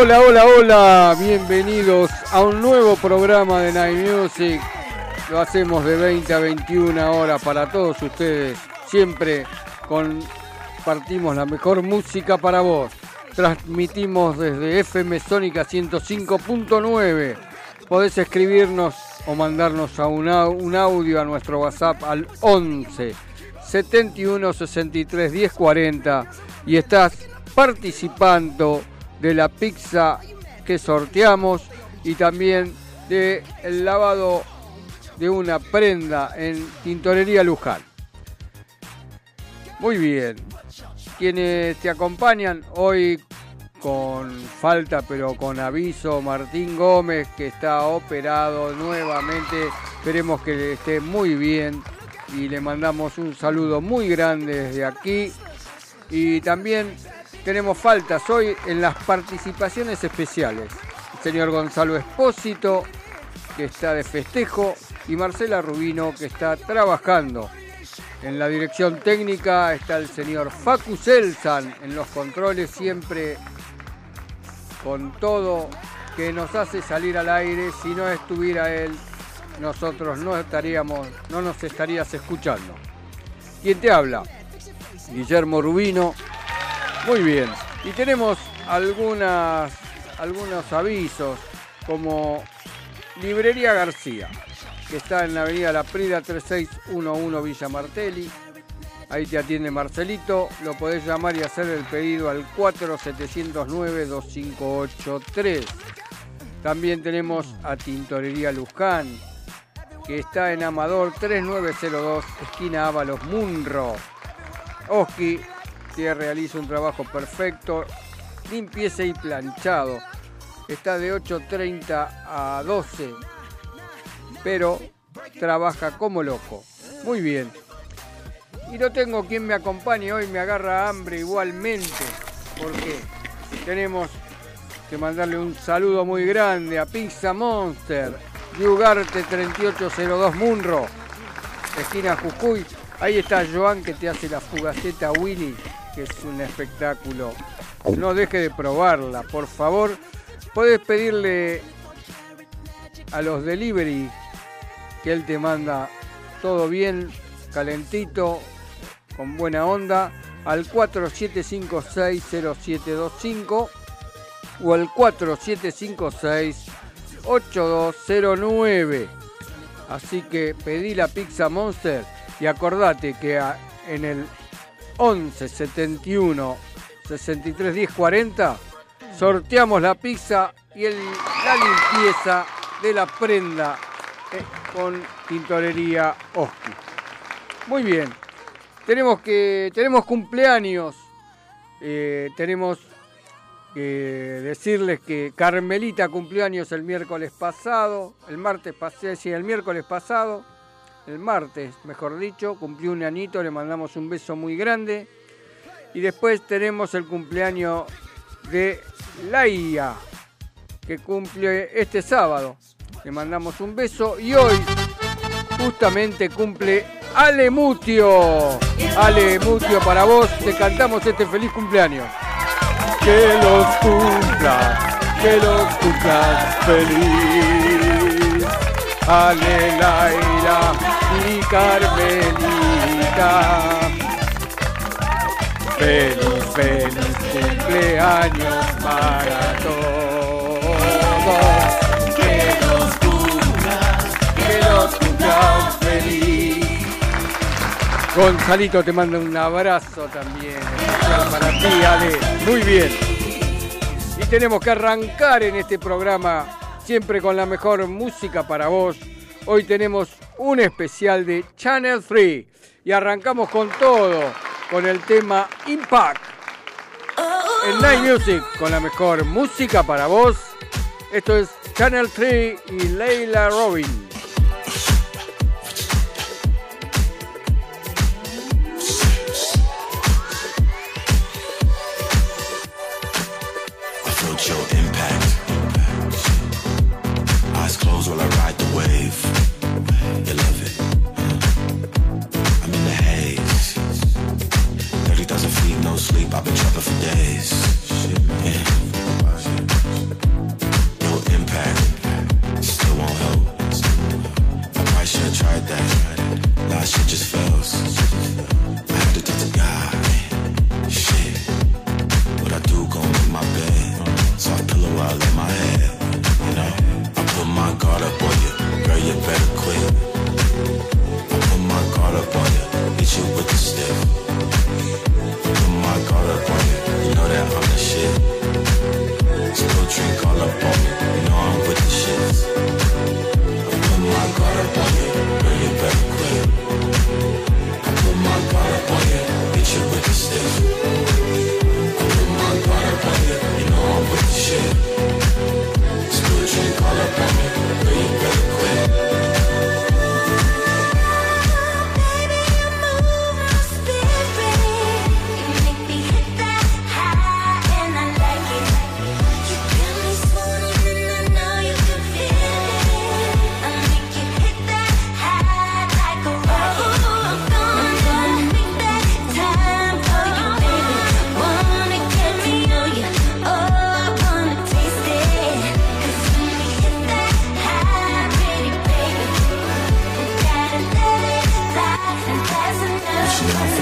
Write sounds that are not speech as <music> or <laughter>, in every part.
Hola, hola, hola, bienvenidos a un nuevo programa de Night Music. Lo hacemos de 20 a 21 horas para todos ustedes. Siempre compartimos la mejor música para vos. Transmitimos desde FM Sónica 105.9. Podés escribirnos o mandarnos a un, au- un audio a nuestro WhatsApp al 11 71 63 10 40 y estás participando de la pizza que sorteamos y también del el lavado de una prenda en Tintorería Luján. Muy bien. Quienes te acompañan hoy con falta pero con aviso, Martín Gómez que está operado nuevamente. Esperemos que esté muy bien y le mandamos un saludo muy grande desde aquí. Y también tenemos faltas hoy en las participaciones especiales. El señor Gonzalo Espósito, que está de festejo, y Marcela Rubino, que está trabajando. En la dirección técnica está el señor Facu Selsan, en los controles siempre con todo que nos hace salir al aire. Si no estuviera él, nosotros no estaríamos, no nos estarías escuchando. ¿Quién te habla? Guillermo Rubino. Muy bien. Y tenemos algunos avisos, como Librería García, que está en la avenida La Prida 3611 Villa Martelli. Ahí te atiende Marcelito. Lo podés llamar y hacer el pedido al 4709-2583. También tenemos a Tintorería Luján, que está en Amador 3902, esquina Ábalos Munro. Oski realiza un trabajo perfecto, limpieza y planchado. Está de 8.30 a 12, pero trabaja como loco. Muy bien. Y no tengo quien me acompañe hoy, me agarra hambre igualmente, porque tenemos que mandarle un saludo muy grande a Pizza Monster, Yugarte 3802 Munro, esquina Jujuy. Ahí está Joan que te hace la fugaceta Willy, que es un espectáculo. No deje de probarla, por favor. Puedes pedirle a los delivery que él te manda todo bien, calentito, con buena onda, al 47560725 o al 47568209. Así que pedí la pizza Monster y acordate que en el 11 71 63 10 40 sorteamos la pizza y el- la limpieza de la prenda eh, con tintorería Oski. Muy bien. Tenemos que tenemos cumpleaños. Eh, tenemos que decirles que Carmelita cumplió años el miércoles pasado, el martes pasado, sí, el miércoles pasado, el martes, mejor dicho, cumplió un añito, le mandamos un beso muy grande. Y después tenemos el cumpleaños de Laia, que cumple este sábado. Le mandamos un beso y hoy justamente cumple Ale Mutio. Ale Mutio, para vos te cantamos este feliz cumpleaños. Que los cumplas, que los cumplas feliz. Ale Laira y Carmelita. Feliz, feliz cumpleaños para todos. Que los cumplas, que los cumplas feliz. Gonzalito te manda un abrazo también para ti, Ale. Muy bien. Y tenemos que arrancar en este programa siempre con la mejor música para vos. Hoy tenemos un especial de Channel 3 y arrancamos con todo, con el tema Impact. En Night Music, con la mejor música para vos. Esto es Channel 3 y Leila Robin. I'll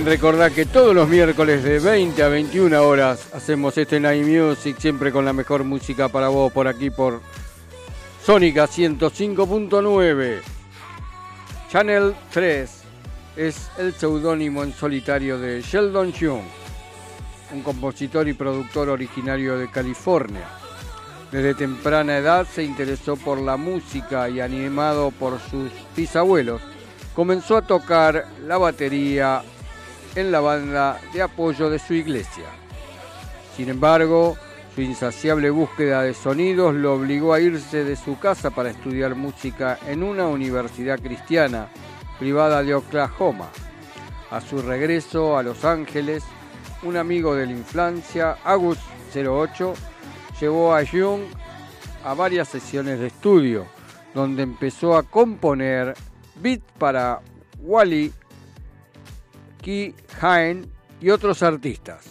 Recordad que todos los miércoles de 20 a 21 horas hacemos este Night Music, siempre con la mejor música para vos por aquí por Sónica 105.9. Channel 3 es el seudónimo en solitario de Sheldon Young, un compositor y productor originario de California. Desde temprana edad se interesó por la música y animado por sus bisabuelos, comenzó a tocar la batería en la banda de apoyo de su iglesia. Sin embargo, su insaciable búsqueda de sonidos lo obligó a irse de su casa para estudiar música en una universidad cristiana privada de Oklahoma. A su regreso a Los Ángeles, un amigo de la infancia, Agus 08, llevó a Jung a varias sesiones de estudio, donde empezó a componer beats para Wally, Key Hain y otros artistas.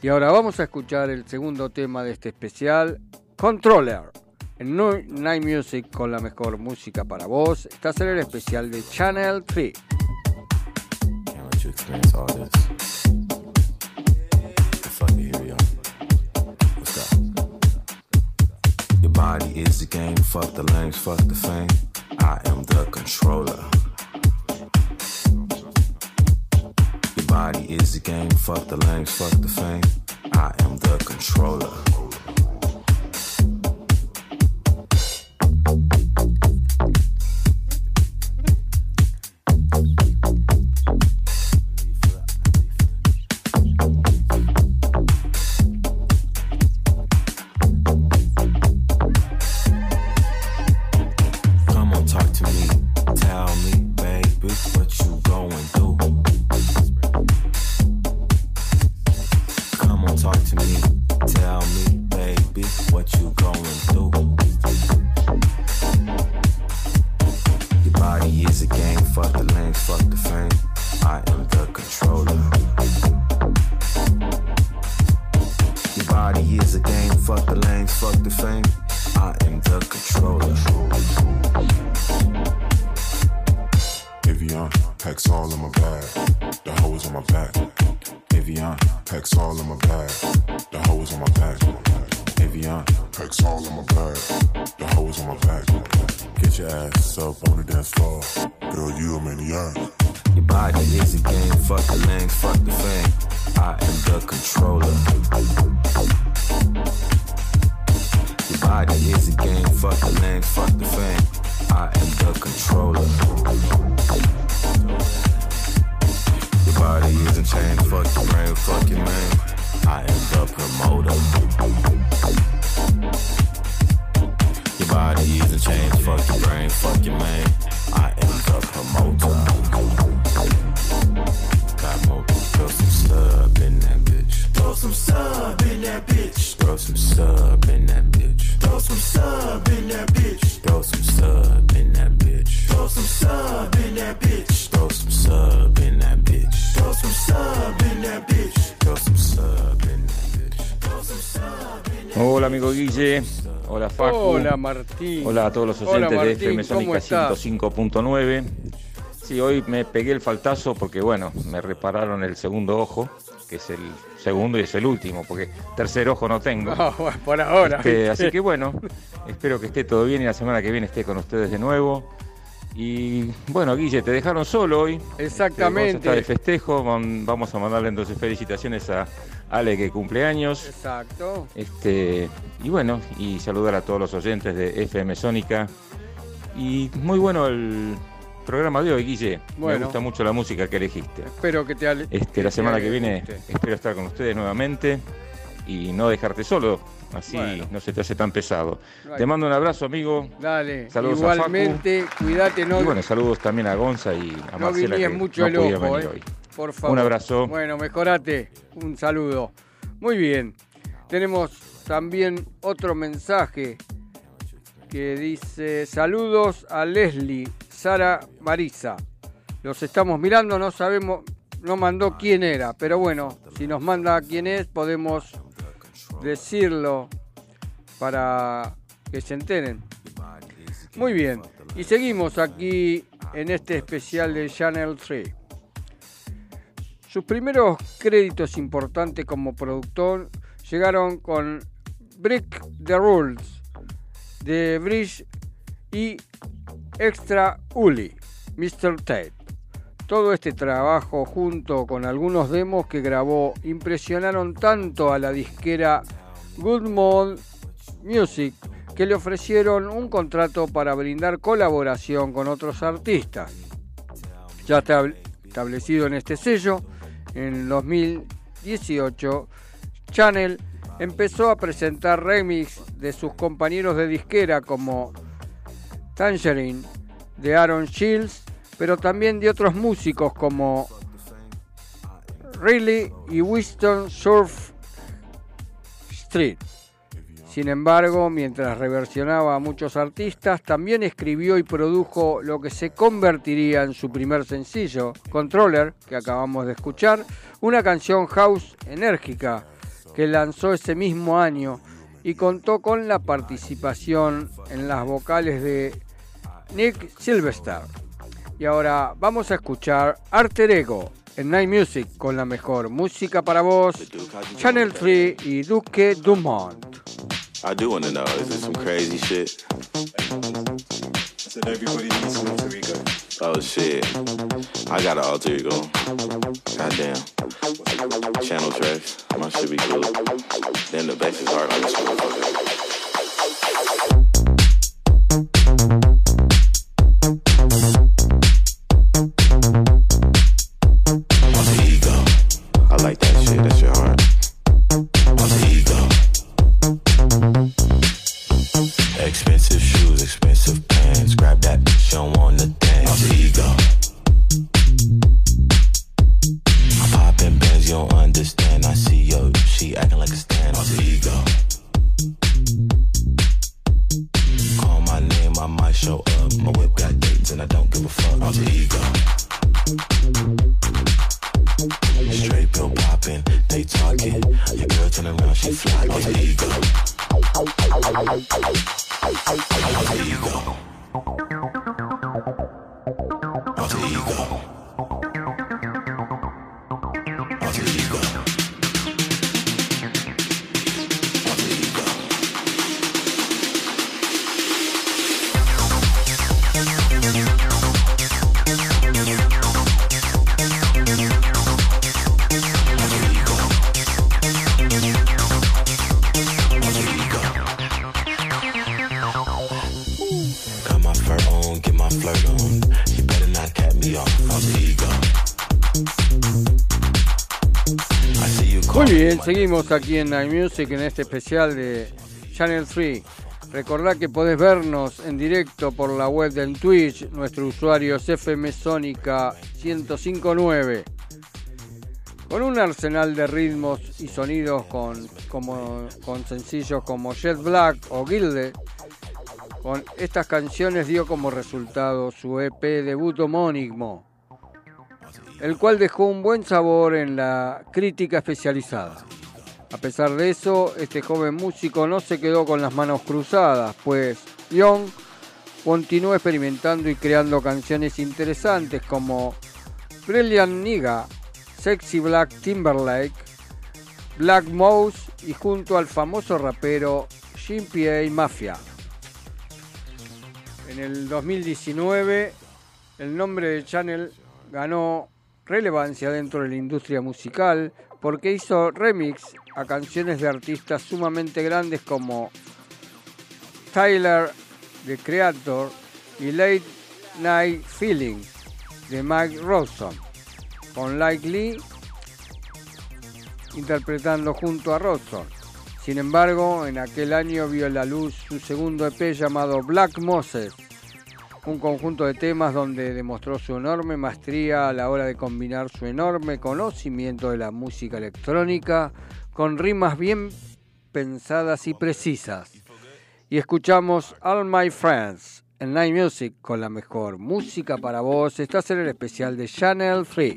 Y ahora vamos a escuchar el segundo tema de este especial, Controller. En Night Music con la mejor música para vos, estás en el especial de Channel 3. Can't let you experience all this. The fuck you here, yo. What's up? Your body is the game. Fuck the lanes, fuck the fame. I am the controller. Body is the game. Fuck the lanes, fuck the fame. I am the controller. Evian, packs all in my bag. The hoes on my back. Evian, packs all in my bag. The hoes on my back. Get your ass up on the dance floor. Girl, you a maniac. Your body is a game, fuck the lanes, fuck the fame. I am the controller. Your body is a game, fuck the lanes, fuck the fame. I am the controller. Body is a chain, fuck your brain, fuck your man. I am the promoter. Your body is a chain, fuck your brain, fuck your man. I am the promoter. Got more, throw some sub in that bitch. Throw some sub in that bitch. Throw some sub Hola amigo Guille, hola Facu. Hola Martín. Hola a todos los Hola, oyentes de FM ¿cómo Sónica estás? 105.9. Sí, hoy me pegué el faltazo porque bueno, me repararon el segundo ojo, que es el segundo y es el último, porque tercer ojo no tengo. No, <laughs> bueno, por ahora. Este, así que bueno, espero que esté todo bien y la semana que viene esté con ustedes de nuevo. Y bueno, Guille, te dejaron solo hoy. Exactamente. Está de festejo. Vam- Vamos a mandarle entonces felicitaciones a Ale que cumple años. Exacto. Este, y bueno, y saludar a todos los oyentes de FM Sónica. Y muy bueno el programa de hoy, Guille. Bueno. Me gusta mucho la música que elegiste. Espero que te ale- Este, la semana que viene espero estar con ustedes nuevamente y no dejarte solo, así Bueno. no se te hace tan pesado. Te mando un abrazo, amigo. Dale. Saludos a Igualmente, cuídate, no, y bueno, saludos también a Gonza y a no Marcela que mucho no el ojo, venir eh. hoy. Por favor. Un abrazo. Bueno, mejorate. Un saludo. Muy bien. Tenemos también otro mensaje que dice saludos a Leslie, Sara Marisa. Los estamos mirando, no sabemos, no mandó quién era, pero bueno, si nos manda quién es, podemos decirlo para que se enteren. Muy bien, y seguimos aquí en este especial de Channel 3. Sus primeros créditos importantes como productor llegaron con Break the Rules de Bridge y Extra Uli, Mr. Tate. Todo este trabajo junto con algunos demos que grabó impresionaron tanto a la disquera Good Mood Music que le ofrecieron un contrato para brindar colaboración con otros artistas. Ya estab- establecido en este sello, en 2018, Channel empezó a presentar remix de sus compañeros de disquera como Tangerine de Aaron Shields, pero también de otros músicos como Riley y Winston Surf Street. Sin embargo, mientras reversionaba a muchos artistas, también escribió y produjo lo que se convertiría en su primer sencillo, Controller, que acabamos de escuchar, una canción house enérgica que lanzó ese mismo año y contó con la participación en las vocales de Nick Silvester. Y ahora vamos a escuchar Alter Ego en Night Music con la mejor música para vos, Channel 3 y Duque Dumont. I do want to know. Is this some crazy shit? Said everybody needs an alter ego. Oh shit. I got an alter ego. Goddamn. Channel trash. My shit be cool. Then the bass is hard on this motherfucker. Bien, seguimos aquí en Night Music en este especial de Channel 3. Recordá que podés vernos en directo por la web del Twitch. Nuestro usuario es FM Sónica 1059. Con un arsenal de ritmos y sonidos con, como, con sencillos como Jet Black o Gilde. Con estas canciones dio como resultado su EP debut homónimo, el cual dejó un buen sabor en la crítica especializada. A pesar de eso, este joven músico no se quedó con las manos cruzadas, pues Young continuó experimentando y creando canciones interesantes como Brilliant Nigga, Sexy Black Timberlake, Black Mouse y junto al famoso rapero Jim P.A. Mafia. En el 2019, el nombre de Channel ganó relevancia dentro de la industria musical porque hizo remix a canciones de artistas sumamente grandes como Tyler, The Creator y Late Night Feeling de Mike Rawson, con Like Lee interpretando junto a Rawson. Sin embargo, en aquel año vio la luz su segundo EP llamado Black Moses, un conjunto de temas donde demostró su enorme maestría a la hora de combinar su enorme conocimiento de la música electrónica con rimas bien pensadas y precisas. Y escuchamos All My Friends en Night Music con la mejor música para vos. Estás en el especial de Channel 3.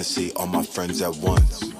I wanna see all my friends at once.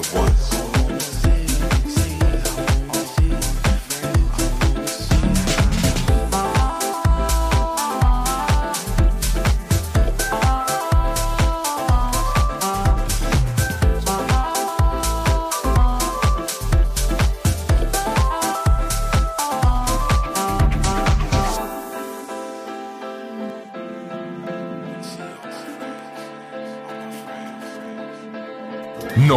At.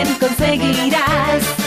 imagen conseguirás.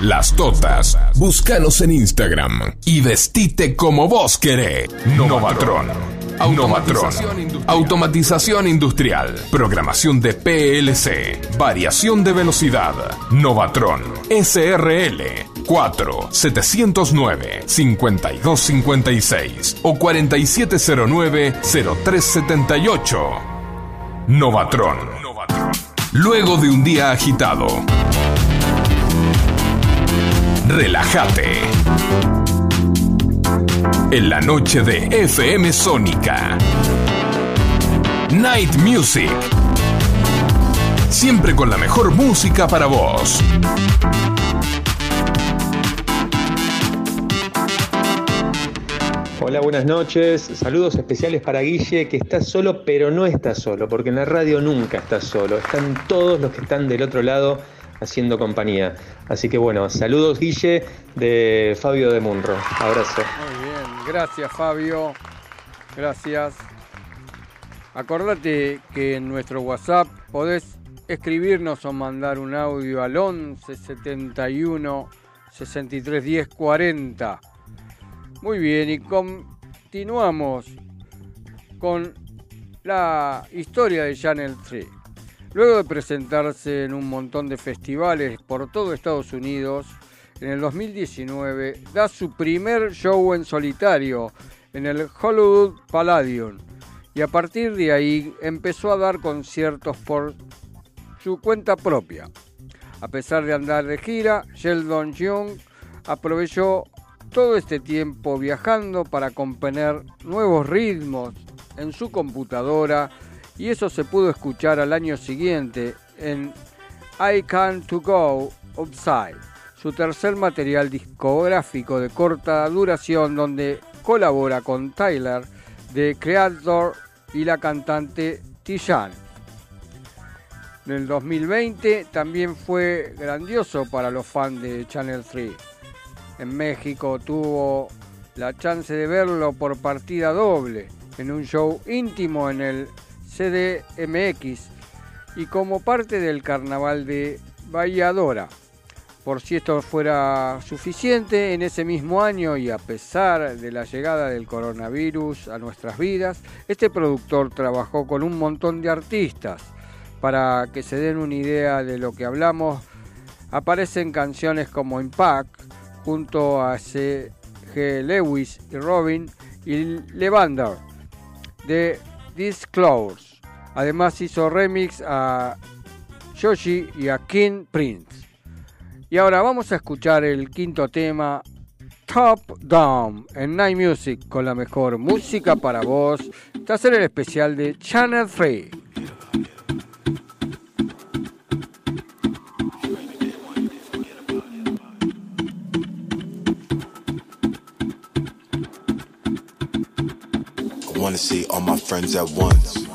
las totas. Búscanos en Instagram y vestite como vos querés. Novatron. Novatron. Automatización industrial. Programación de PLC. Variación de velocidad. Novatron. SRL. 4 709 5256 o 4709 0378. Novatron. Luego de un día agitado. Relájate. En la noche de FM Sónica. Night Music. Siempre con la mejor música para vos. Hola, buenas noches. Saludos especiales para Guille, que está solo, pero no está solo, porque en la radio nunca está solo. Están todos los que están del otro lado haciendo compañía. Así que bueno, saludos Guille de Fabio de Munro. Abrazo. Muy bien, gracias Fabio. Gracias. Acordate que en nuestro WhatsApp podés escribirnos o mandar un audio al 11 71 63 10 40. Muy bien, y continuamos con la historia de Channel 3. Luego de presentarse en un montón de festivales por todo Estados Unidos, en el 2019 da su primer show en solitario en el Hollywood Palladium y a partir de ahí empezó a dar conciertos por su cuenta propia. A pesar de andar de gira, Sheldon Young aprovechó todo este tiempo viajando para componer nuevos ritmos en su computadora y eso se pudo escuchar al año siguiente en I Can To Go Upside, su tercer material discográfico de corta duración donde colabora con Tyler, The Creator y la cantante Tijan. En el 2020 también fue grandioso para los fans de Channel 3. En México tuvo la chance de verlo por partida doble en un show íntimo en el CDMX y como parte del carnaval de Valladora. Por si esto fuera suficiente, en ese mismo año y a pesar de la llegada del coronavirus a nuestras vidas, este productor trabajó con un montón de artistas. Para que se den una idea de lo que hablamos, aparecen canciones como Impact junto a C.G. Lewis y Robin y Levander de Disclose. Además hizo remix a Yoshi y a King Prince. Y ahora vamos a escuchar el quinto tema Top Down en Night Music con la mejor música para vos. Tras el especial de Channel 3. I wanna see all my friends at once.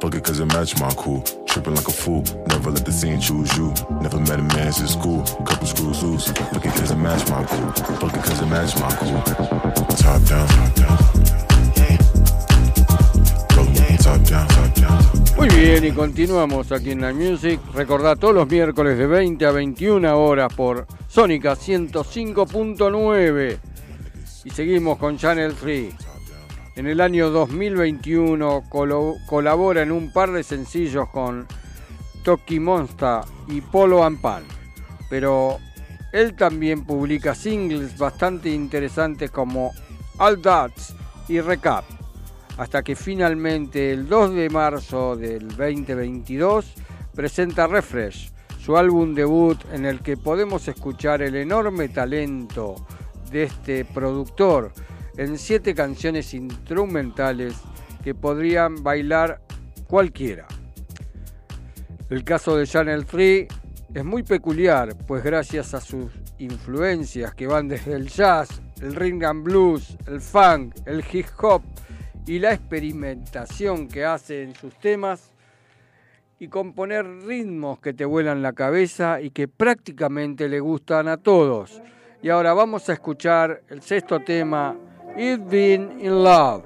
Fuck it it my cool. Tripping like a fool, never let the scene choose you. Never met a man couple. Fuck it it my cool, fuck it it my cool. Down. Muy bien, y continuamos aquí en la Music. Recordad todos los miércoles de 20 a 21 horas por Sónica 105.9. Y seguimos con Channel 3. En el año 2021 colo- colabora en un par de sencillos con Toki Monsta y Polo and Pan. Pero él también publica singles bastante interesantes como All Dots y Recap hasta que finalmente el 2 de marzo del 2022 presenta Refresh, su álbum debut en el que podemos escuchar el enorme talento de este productor en siete canciones instrumentales que podrían bailar cualquiera. El caso de Channel 3 es muy peculiar, pues gracias a sus influencias que van desde el jazz, el rhythm and blues, el funk, el hip hop y la experimentación que hace en sus temas y componer ritmos que te vuelan la cabeza y que prácticamente le gustan a todos. Y ahora vamos a escuchar el sexto tema, It's Been in Love.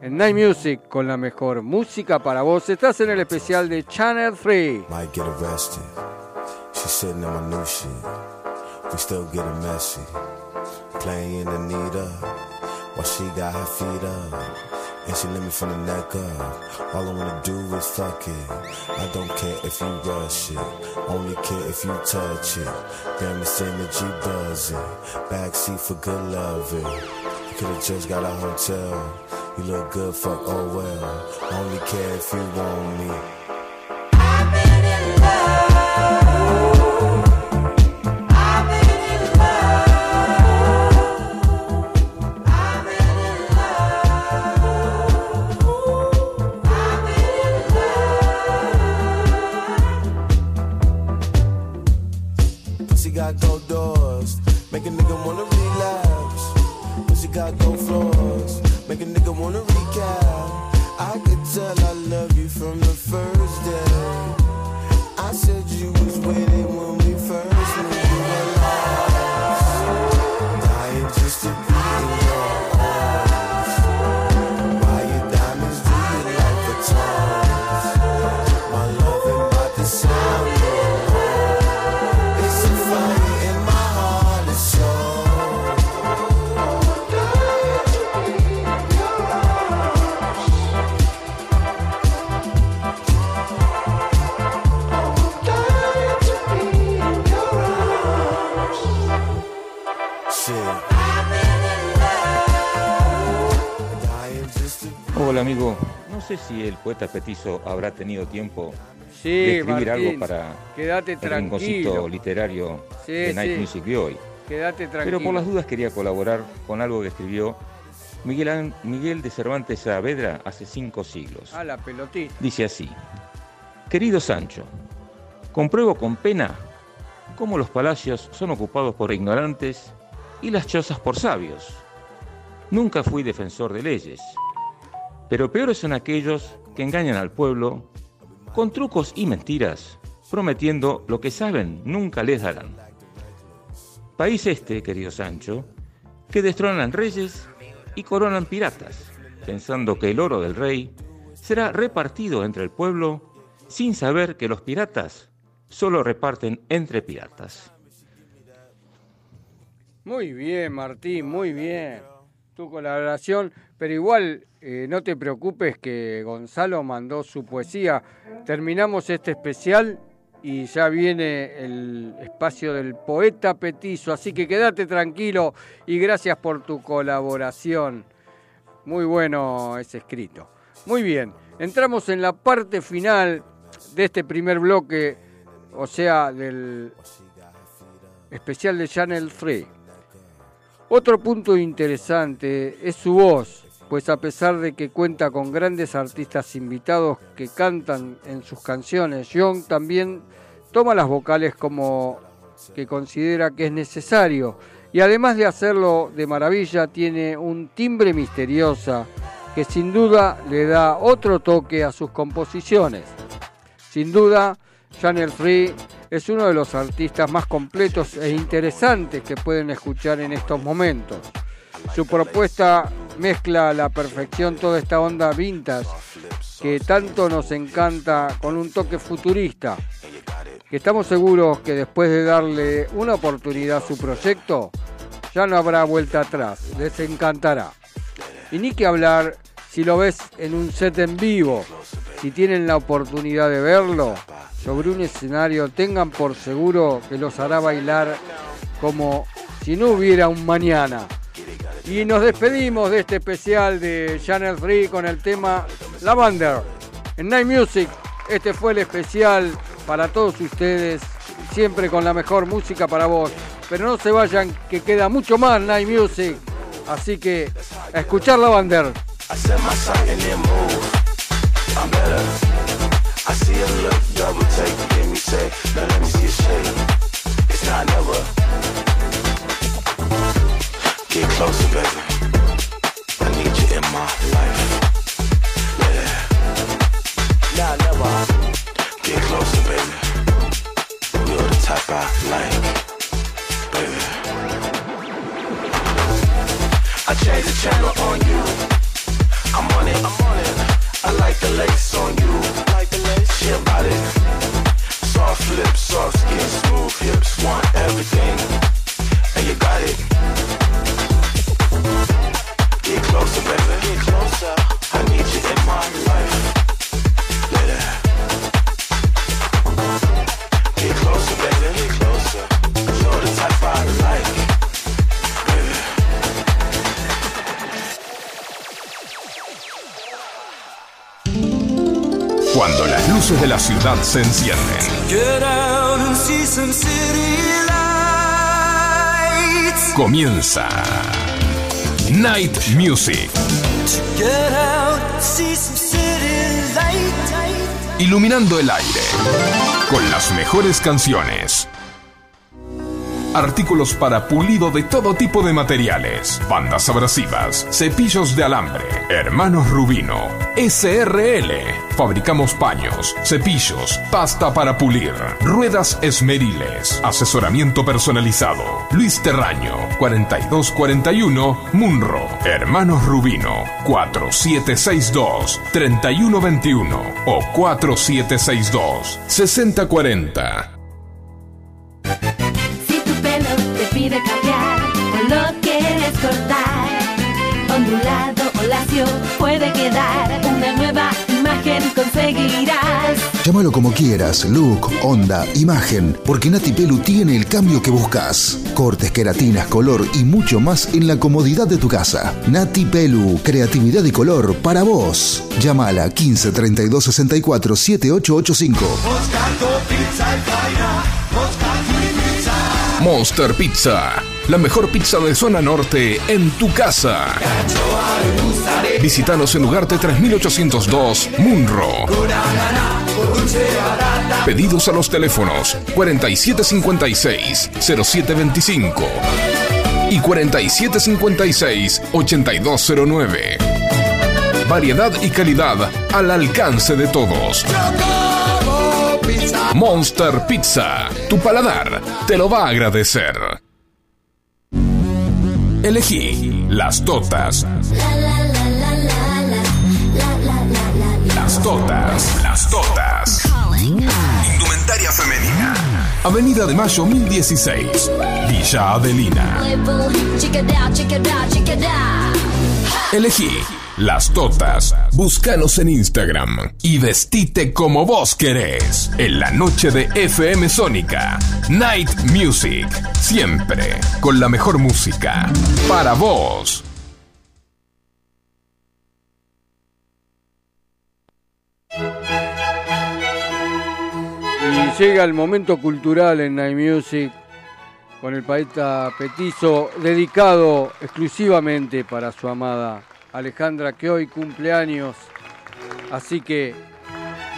En Night Music, con la mejor música para vos, estás en el especial de Channel 3. Might get arrested. She's sitting on my new shit. We still getting messy. Playing Anita while she got her feet up. And she let me from the neck up. All I wanna do is fuck it. I don't care if you rush it. Only care if you touch it. Damn, it's energy buzzing. Backseat for good loving. Could've just got a hotel. You look good, fuck, oh well. Only care if you want me. Hola amigo, no sé si el poeta petizo habrá tenido tiempo Sí, de escribir Martín, algo para el tranquilo. literario Sí, de Night sí. Music de hoy. Quédate tranquilo. Pero por las dudas quería colaborar con algo que escribió Miguel, Miguel de Cervantes Saavedra hace cinco siglos. Ah, la pelotita. Dice así, querido Sancho, compruebo con pena cómo los palacios son ocupados por ignorantes y las chozas por sabios. Nunca fui defensor de leyes, pero peores son aquellos que engañan al pueblo con trucos y mentiras, prometiendo lo que saben nunca les darán. País este, querido Sancho, que destronan reyes y coronan piratas, pensando que el oro del rey será repartido entre el pueblo sin saber que los piratas solo reparten entre piratas. Muy bien, Martín, muy bien. Tu colaboración, pero igual eh, no te preocupes que Gonzalo mandó su poesía. Terminamos este especial y ya viene el espacio del poeta petizo, así que quédate tranquilo y gracias por tu colaboración. Muy bueno ese escrito. Muy bien, entramos en la parte final de este primer bloque, o sea, del especial de Channel 3. Otro punto interesante es su voz, pues a pesar de que cuenta con grandes artistas invitados que cantan en sus canciones, Young también toma las vocales como que considera que es necesario y además de hacerlo de maravilla tiene un timbre misteriosa que sin duda le da otro toque a sus composiciones. Sin duda, Channel Free es uno de los artistas más completos e interesantes que pueden escuchar en estos momentos. Su propuesta mezcla a la perfección toda esta onda vintage que tanto nos encanta con un toque futurista. Estamos seguros que después de darle una oportunidad a su proyecto, ya no habrá vuelta atrás, les encantará. Y ni que hablar si lo ves en un set en vivo, si tienen la oportunidad de verlo sobre un escenario, tengan por seguro que los hará bailar como si no hubiera un mañana. Y nos despedimos de este especial de Channel 3 con el tema Lavender. En Night Music, este fue el especial para todos ustedes, siempre con la mejor música para vos. Pero no se vayan, que queda mucho más Night Music. Así que a escuchar Lavender. I see a look, double take, hear me say, now let me see a shake. It's not never. Get closer, baby. I need you in my life. Yeah. Now never. Get closer, baby. You're the type I like, baby. I changed the channel on you. I'm on it. I'm on it. I like the lace on you. Soft lips, soft skin, smooth hips. Want everything, and you got it. De la ciudad se encienden, comienza Night Music, iluminando el aire con las mejores canciones. Artículos para pulido de todo tipo de materiales, bandas abrasivas, cepillos de alambre, hermanos Rubino, SRL. Fabricamos paños, cepillos, pasta para pulir, ruedas esmeriles, asesoramiento personalizado. Luis Terraño, 4241, Munro. Hermanos Rubino, 4762-3121 o 4762-6040. Si tu pelo te pide cambiar o lo quieres cortar, ondulado o lacio puede quedar conseguirás. Llámalo como quieras, look, onda, imagen, porque Nati Pelu tiene el cambio que buscas. Cortes, queratinas, color y mucho más en la comodidad de tu casa. Nati Pelu, creatividad y color para vos. Llámala 15 32 64 7885. Monster Pizza, la mejor pizza de zona norte en tu casa. Visítanos en Ugarte 3802, Munro. Pedidos a los teléfonos 4756-0725 y 4756-8209. Variedad y calidad al alcance de todos. Monster Pizza, tu paladar te lo va a agradecer. Elegí las totas. Las totas, las totas. Indumentaria femenina. Avenida de Mayo 1016, Villa Adelina. Elegí las totas. Búscanos en Instagram y vestite como vos querés. En la noche de FM Sónica. Night Music. Siempre con la mejor música. Para vos. Llega el momento cultural en Night Music con el poeta Petizo dedicado exclusivamente para su amada Alejandra que hoy cumple años. Así que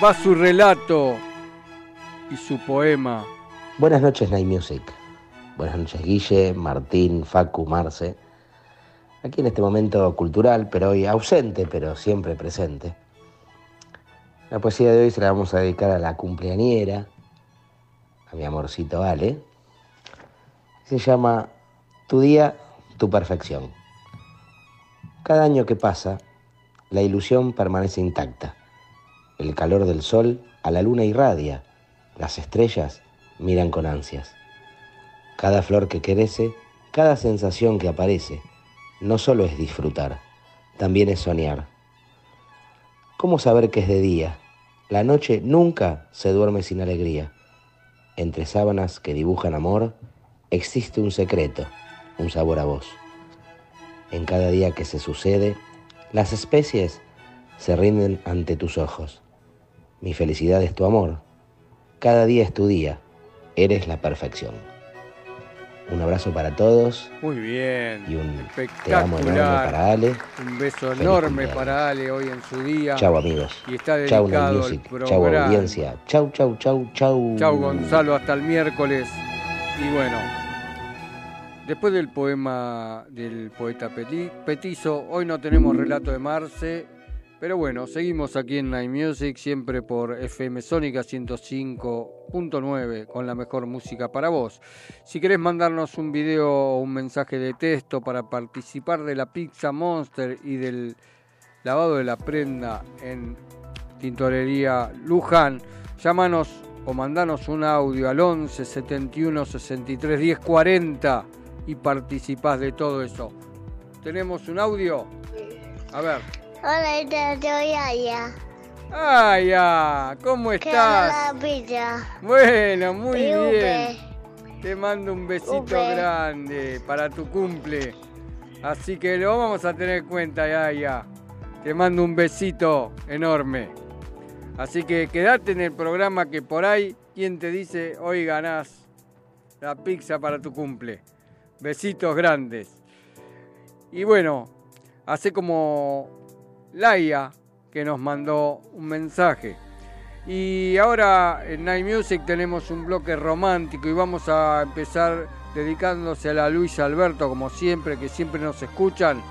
va su relato y su poema. Buenas noches, Night Music. Buenas noches, Guille, Martín, Facu, Marce. Aquí en este momento cultural, pero hoy ausente, pero siempre presente. La poesía de hoy se la vamos a dedicar a la cumpleañera, mi amorcito Ale. Se llama Tu día, tu perfección. Cada año que pasa, la ilusión permanece intacta. El calor del sol a la luna irradia, las estrellas miran con ansias. Cada flor que crece, cada sensación que aparece, no solo es disfrutar, también es soñar. ¿Cómo saber que es de día? La noche nunca se duerme sin alegría. Entre sábanas que dibujan amor, existe un secreto, un sabor a voz. En cada día que se sucede, las especies se rinden ante tus ojos. Mi felicidad es tu amor. Cada día es tu día. Eres la perfección. Un abrazo para todos Muy bien. y un te amo enorme Espectacular. para Ale. Un beso Feliz enorme cumpleaños. para Ale hoy en su día. Chau amigos. Y está Chau dedicado el Music. Chau audiencia. Chau, chau, chau, chau. Chau Gonzalo, hasta el miércoles. Y bueno, después del poema del poeta Peti- Petizo, hoy no tenemos relato de Marce, pero bueno, seguimos aquí en Night Music, siempre por FM Sónica 105.9, con la mejor música para vos. Si querés mandarnos un video o un mensaje de texto para participar de la Pizza Monster y del lavado de la prenda en Tintorería Luján, llámanos o mandanos un audio al 11 71 63 10 40 y participás de todo eso. ¿Tenemos un audio? A ver. Hola, te soy Aya. ¡Ay, ya! ¿Cómo estás? Bueno, muy bien. Te mando un besito grande para tu cumple. Así que lo vamos a tener en cuenta, ya, ya. Te mando un besito enorme. Así que quédate en el programa que por ahí, quien te dice, hoy ganás la pizza para tu cumple. Besitos grandes. Y bueno, hace como Laia que nos mandó un mensaje. Y ahora en Night Music tenemos un bloque romántico y vamos a empezar dedicándose a la Luis Alberto, como siempre, que siempre nos escuchan.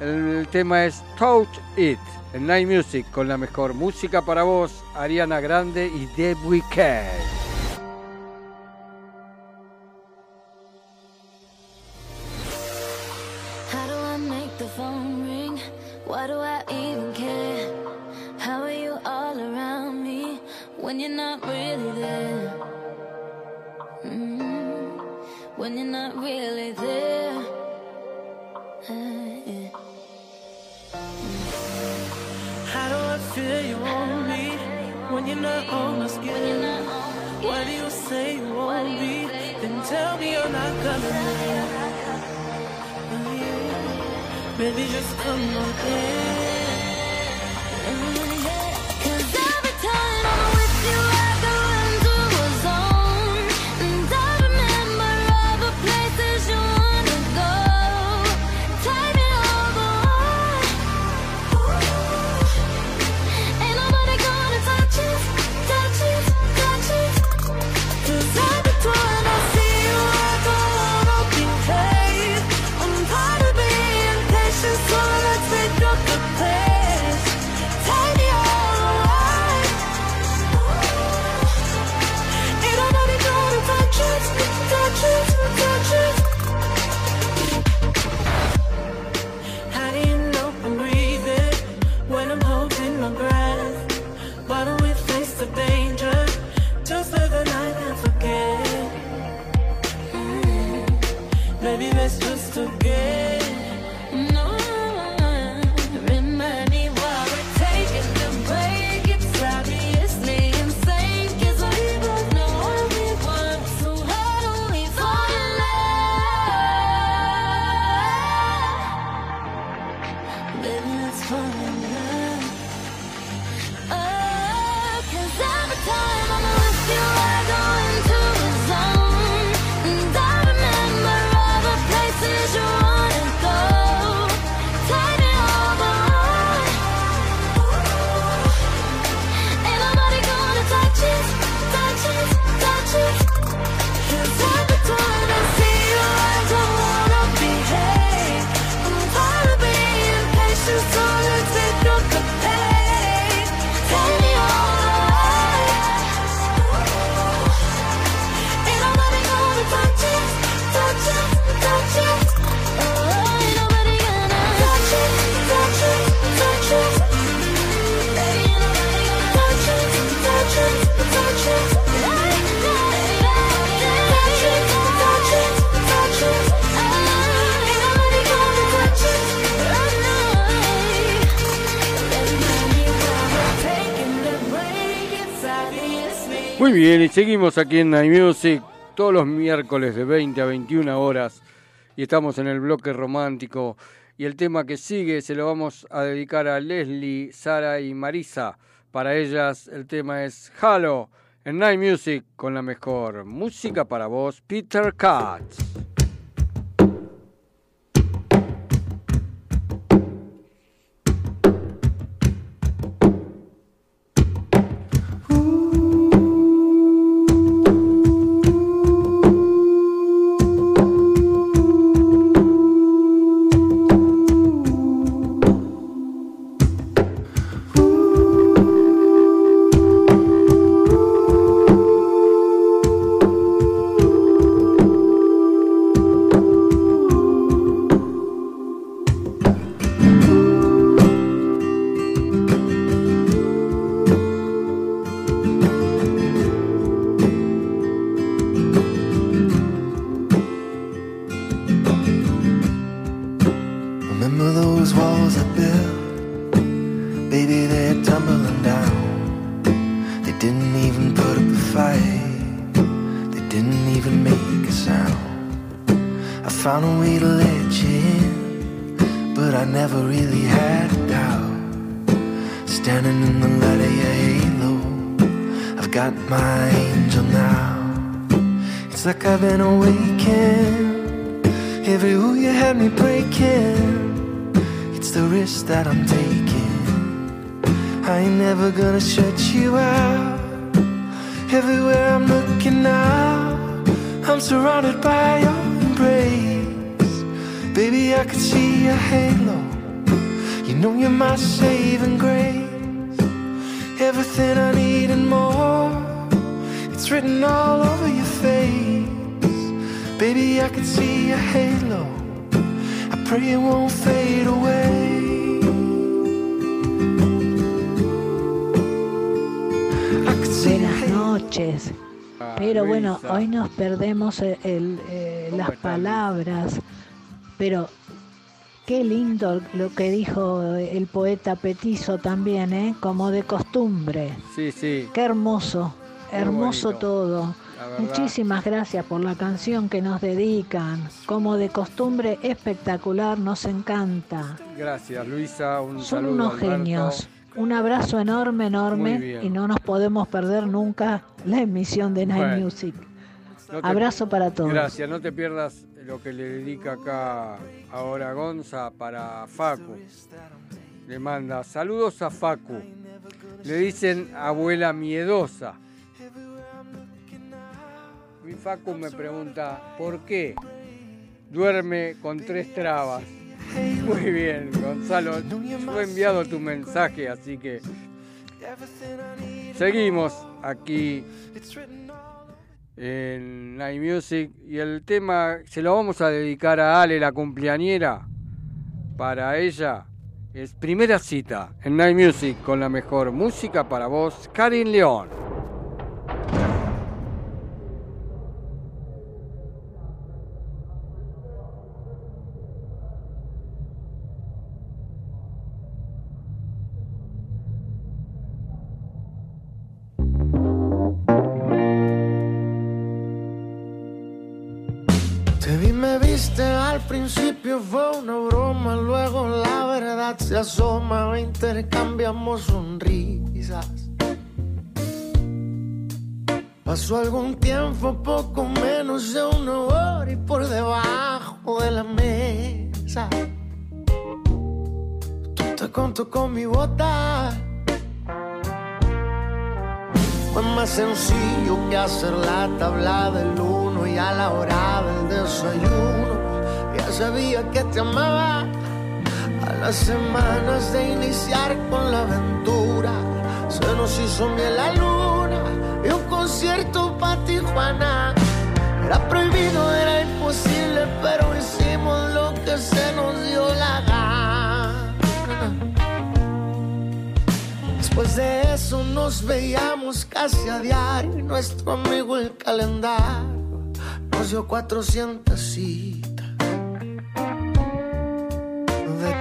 El tema es Touch It en Night Music con la mejor música para vos, Ariana Grande y The Weeknd. when you're not really there. Mm, when you're not really there. How do I feel you want me when you're not on my skin? Why do you say you want me? Then tell me you're not coming back. Baby, just come on in. Muy bien, y seguimos aquí en iMusic todos los miércoles de 20 a 21 horas y estamos en el bloque romántico y el tema que sigue se lo vamos a dedicar a Leslie, Sara y Marisa. Para ellas el tema es Halo en Night Music con la mejor música para vos, Peter Katz. everywhere I'm looking now. I'm surrounded by your embrace. Baby, I could see a halo. You know you're my saving grace. Everything I need and more. It's written all over your face. Baby, I could see a halo. I pray it won't fade away. noches. Pero bueno, hoy nos perdemos eh, las palabras, pero qué lindo lo que dijo el poeta Petizo también, ¿eh? como de costumbre. Sí, sí. Qué hermoso, hermoso todo. Muchísimas gracias por la canción que nos dedican. Como de costumbre, espectacular, nos encanta. Gracias, Luisa. Un Son unos genios. Un abrazo enorme, enorme. Y no nos podemos perder nunca la emisión de Night Bueno. Music. No te- Abrazo para todos. Gracias, no te pierdas lo que le dedica acá ahora Gonza para Facu. Le manda saludos a Facu. Le dicen abuela miedosa. Mi Facu me pregunta, ¿por qué duerme con tres trabas? Muy bien, Gonzalo. Yo he enviado tu mensaje, así que seguimos aquí en Night Music y el tema se lo vamos a dedicar a Ale, la cumpleañera. Para ella es primera cita en Night Music con la mejor música para vos, Karin León. Principio fue una broma, luego la verdad se asoma, intercambiamos sonrisas. Pasó algún tiempo, poco menos de una hora y por debajo de la mesa. Tú te contó con mi bota. Fue más sencillo que hacer la tabla del uno y a la hora del desayuno. Sabía que te amaba. A las semanas de iniciar con la aventura, se nos hizo miel la luna y un concierto para Tijuana. Era prohibido, era imposible, pero hicimos lo que se nos dio la gana. Después de eso nos veíamos casi a diario y nuestro amigo el calendario nos dio 400 citas.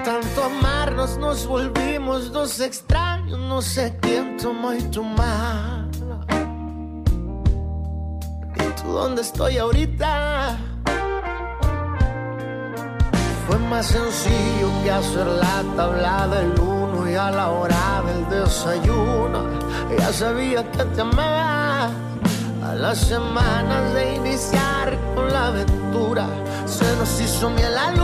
Tanto amarnos nos volvimos dos extraños, no sé quién tomó y tu mano. ¿Y tú dónde estoy ahorita? Fue más sencillo que hacer la tabla del uno y a la hora del desayuno. Ya sabía que te amaba. A las semanas de iniciar con la aventura, se nos hizo miel la luna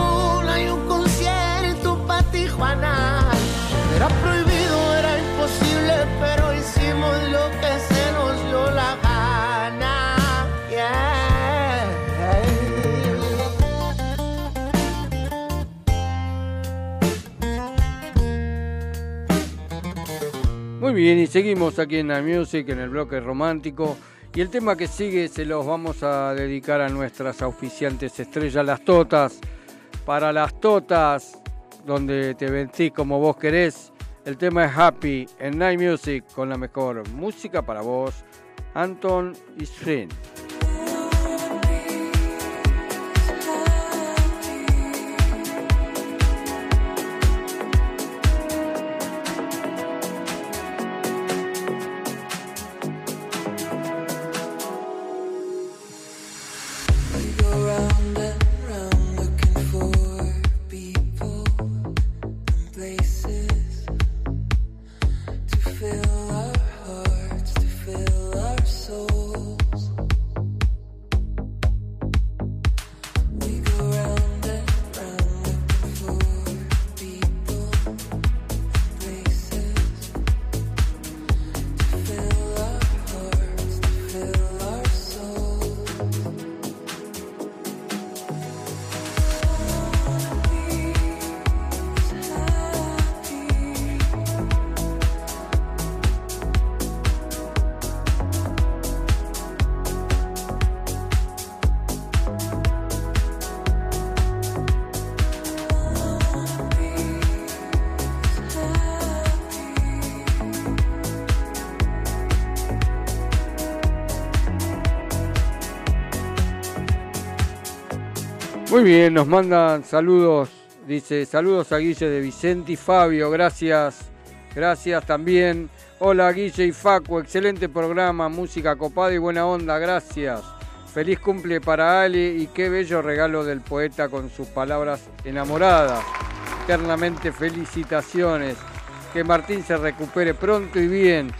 Muy bien, y seguimos aquí en la Music, en el bloque romántico. Y el tema que sigue se los vamos a dedicar a nuestras auspiciantes estrellas, las Totas. Para las Totas, donde te vestís como vos querés, el tema es Happy en Night Music con la mejor música para vos, Anton Isrin. We Muy bien, nos mandan saludos Dice, saludos a Guille de Vicente y Fabio, gracias, gracias también. Hola Guille y Facu, excelente programa, música copada y buena onda, gracias. Feliz cumple para Ali y qué bello regalo del poeta con sus palabras enamoradas. Eternamente felicitaciones. Que Martín se recupere pronto y bien.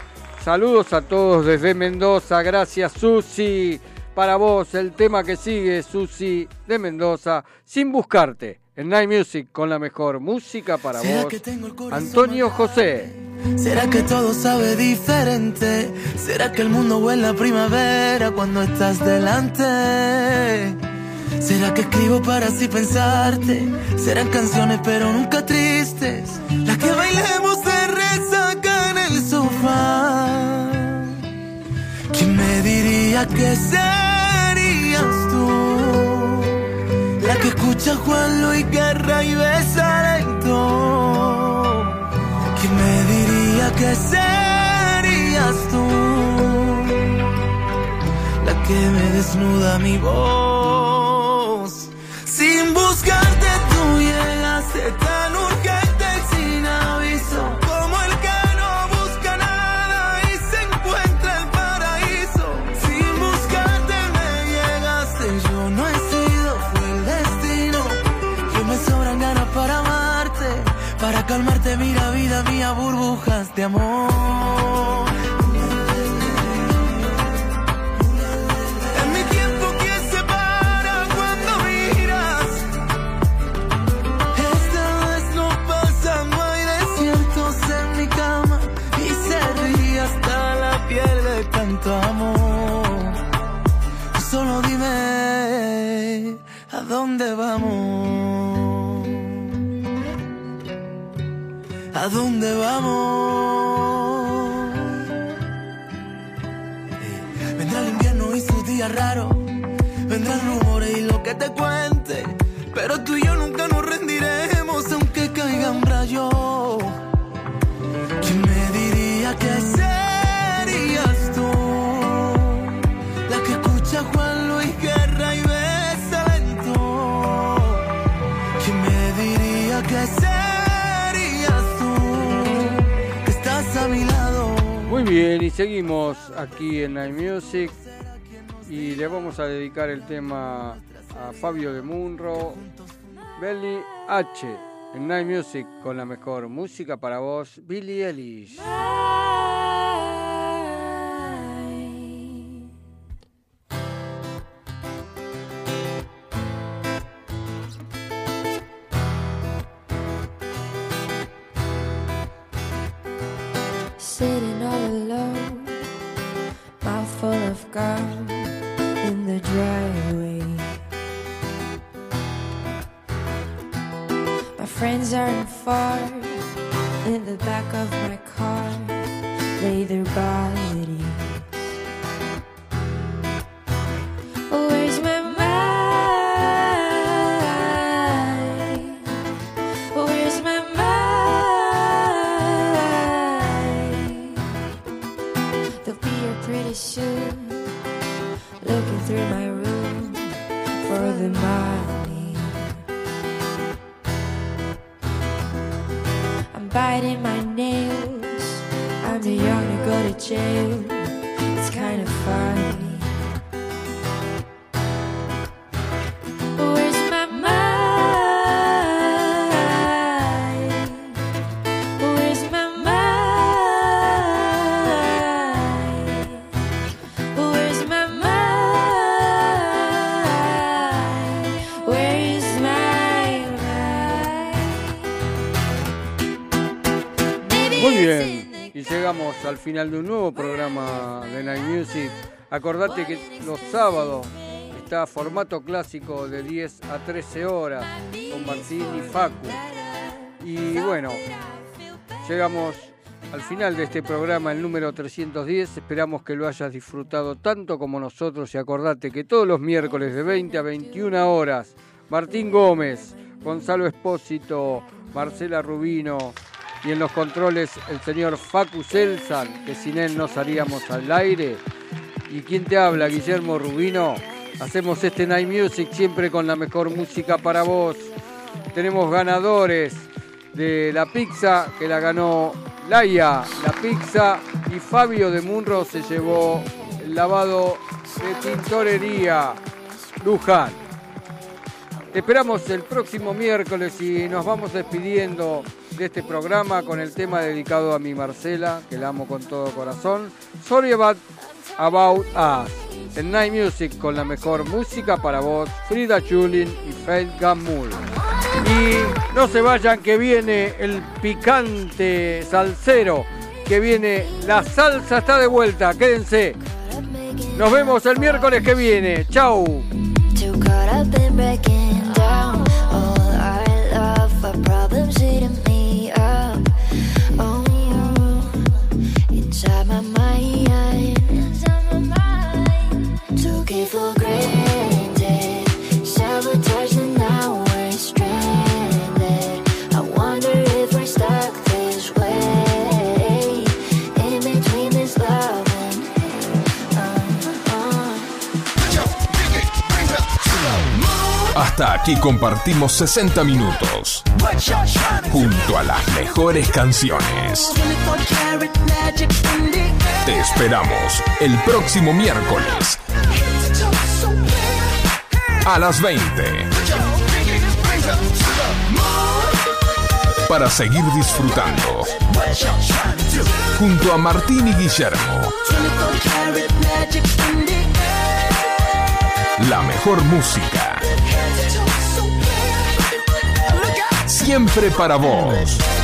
Saludos a todos desde Mendoza. Gracias Susi. Para vos el tema que sigue, Susi de Mendoza, sin buscarte. En Night Music con la mejor música para ¿Será vos. que tengo el Antonio José. ¿Será que todo sabe diferente? ¿Será que el mundo huele a primavera cuando estás delante? ¿Será que escribo para así pensarte? Serán canciones pero nunca tristes. Las que bailemos de resaca en el sofá. ¿Quién me diría que serías tú? La que escucha Juan Luis Guerra y besa lento. ¿Quién me diría que serías tú? La que me desnuda mi voz. Sin buscarte tú llegaste tan para calmarte, mira vida mía, burbujas de amor. ¿A dónde vamos? Eh, Vendrá el invierno y sus días raros. Vendrán rumores y lo que te cuente. Pero tú y yo nunca nos seguimos aquí en Night Music y le vamos a dedicar el tema a Fabio de Munro, Belly H en Night Music con la mejor música para vos, Billy Ellis. Aren't far. In the back of my car, lay biting my nails. I'm too young to go to jail. Final de un nuevo programa de Night Music. Acordate que los sábados está formato clásico de 10 a 13 horas con Martín y Facu. Y bueno, llegamos al final de este programa, el número 310. Esperamos que lo hayas disfrutado tanto como nosotros y acordate que todos los miércoles de 20 a 21 horas, Martín Gómez, Gonzalo Espósito, Marcela Rubino y en los controles el señor Facu Selsan, que sin él no salíamos al aire. Y quien te habla, Guillermo Rubino. Hacemos este Night Music siempre con la mejor música para vos. tenemos ganadores de la pizza que la ganó Laia, la pizza y Fabio de Munro se llevó el lavado de tintorería Luján. Te esperamos el próximo miércoles y nos vamos despidiendo de este programa con el tema dedicado a mi Marcela, que la amo con todo corazón. Sorry about, about us. En Night Music con la mejor música para vos, Frida Chulin y Faith Gamul. Y no se vayan que viene el picante salsero, que viene, la salsa está de vuelta, quédense. Nos vemos el miércoles que viene. Chau. Hasta aquí compartimos 60 minutos junto a las mejores canciones. Te esperamos el próximo miércoles a las 20 para seguir disfrutando junto a Martín y Guillermo. La mejor música. Siempre para vos.